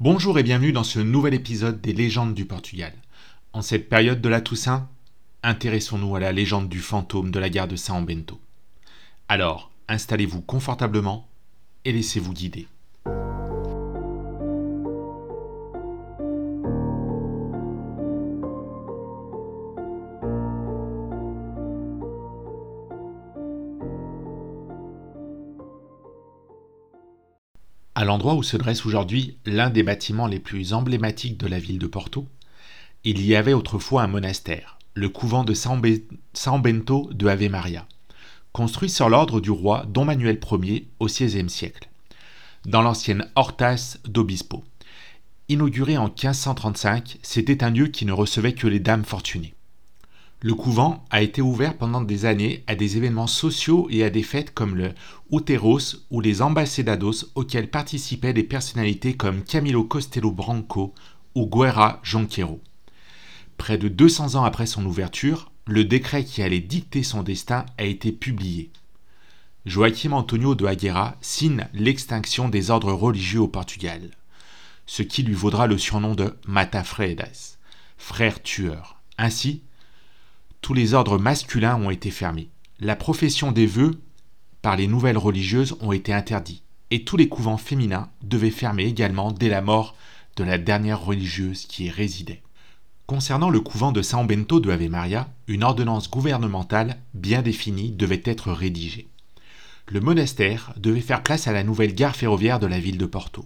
Bonjour et bienvenue dans ce nouvel épisode des légendes du Portugal. En cette période de la Toussaint, intéressons-nous à la légende du fantôme de la gare de São Bento. Alors, installez-vous confortablement et laissez-vous guider. À l'endroit où se dresse aujourd'hui l'un des bâtiments les plus emblématiques de la ville de Porto, il y avait autrefois un monastère, le couvent de San, Bento de Ave Maria, construit sur l'ordre du roi Don Manuel Ier au XVIe siècle, dans l'ancienne Hortas d'Obispo. Inauguré en 1535, c'était un lieu qui ne recevait que les dames fortunées. Le couvent a été ouvert pendant des années à des événements sociaux et à des fêtes comme le Uteros ou les Ambassedados auxquels participaient des personnalités comme Camilo Costello Branco ou Guerra Jonquero. Près de 200 ans après son ouverture, le décret qui allait dicter son destin a été publié. Joaquim Antonio de Aguera signe l'extinction des ordres religieux au Portugal, ce qui lui vaudra le surnom de Matafredas, frère tueur. Ainsi, tous les ordres masculins ont été fermés. La profession des vœux par les nouvelles religieuses ont été interdits, et tous les couvents féminins devaient fermer également dès la mort de la dernière religieuse qui y résidait. Concernant le couvent de San Bento de Ave Maria, une ordonnance gouvernementale bien définie devait être rédigée. Le monastère devait faire place à la nouvelle gare ferroviaire de la ville de Porto.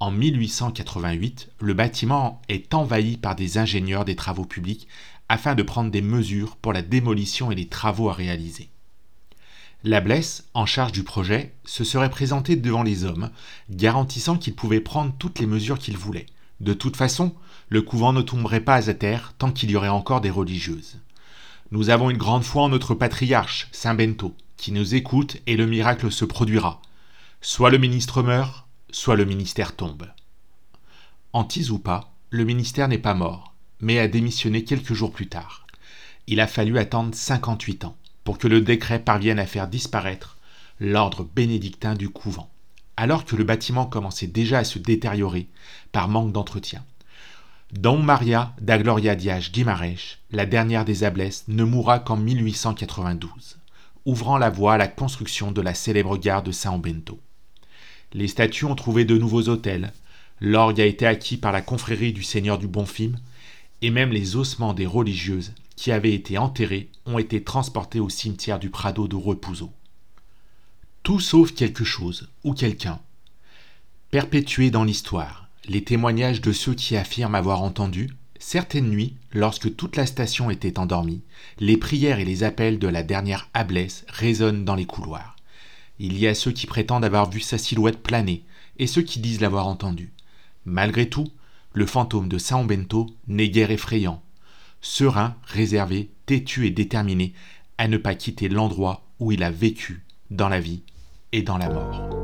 En 1888, le bâtiment est envahi par des ingénieurs des travaux publics afin de prendre des mesures pour la démolition et les travaux à réaliser. La Blesse, en charge du projet, se serait présenté devant les hommes, garantissant qu'il pouvait prendre toutes les mesures qu'il voulait. De toute façon, le couvent ne tomberait pas à terre tant qu'il y aurait encore des religieuses. Nous avons une grande foi en notre patriarche, Saint Bento, qui nous écoute et le miracle se produira. Soit le ministre meurt, soit le ministère tombe. Antise ou pas, le ministère n'est pas mort mais a démissionné quelques jours plus tard. Il a fallu attendre 58 ans pour que le décret parvienne à faire disparaître l'ordre bénédictin du couvent, alors que le bâtiment commençait déjà à se détériorer par manque d'entretien. Don Maria da Gloria Dias Guimarães, la dernière des ablesses, ne mourra qu'en 1892, ouvrant la voie à la construction de la célèbre gare de São Bento. Les statues ont trouvé de nouveaux hôtels, l'orgue a été acquis par la confrérie du Seigneur du Bonfim, et même les ossements des religieuses qui avaient été enterrées ont été transportés au cimetière du Prado de Repuso. Tout sauf quelque chose ou quelqu'un. Perpétué dans l'histoire, les témoignages de ceux qui affirment avoir entendu, certaines nuits, lorsque toute la station était endormie, les prières et les appels de la dernière ablesse résonnent dans les couloirs. Il y a ceux qui prétendent avoir vu sa silhouette planer et ceux qui disent l'avoir entendu. Malgré tout, le fantôme de San Bento n'est guère effrayant, serein, réservé, têtu et déterminé à ne pas quitter l'endroit où il a vécu dans la vie et dans la mort.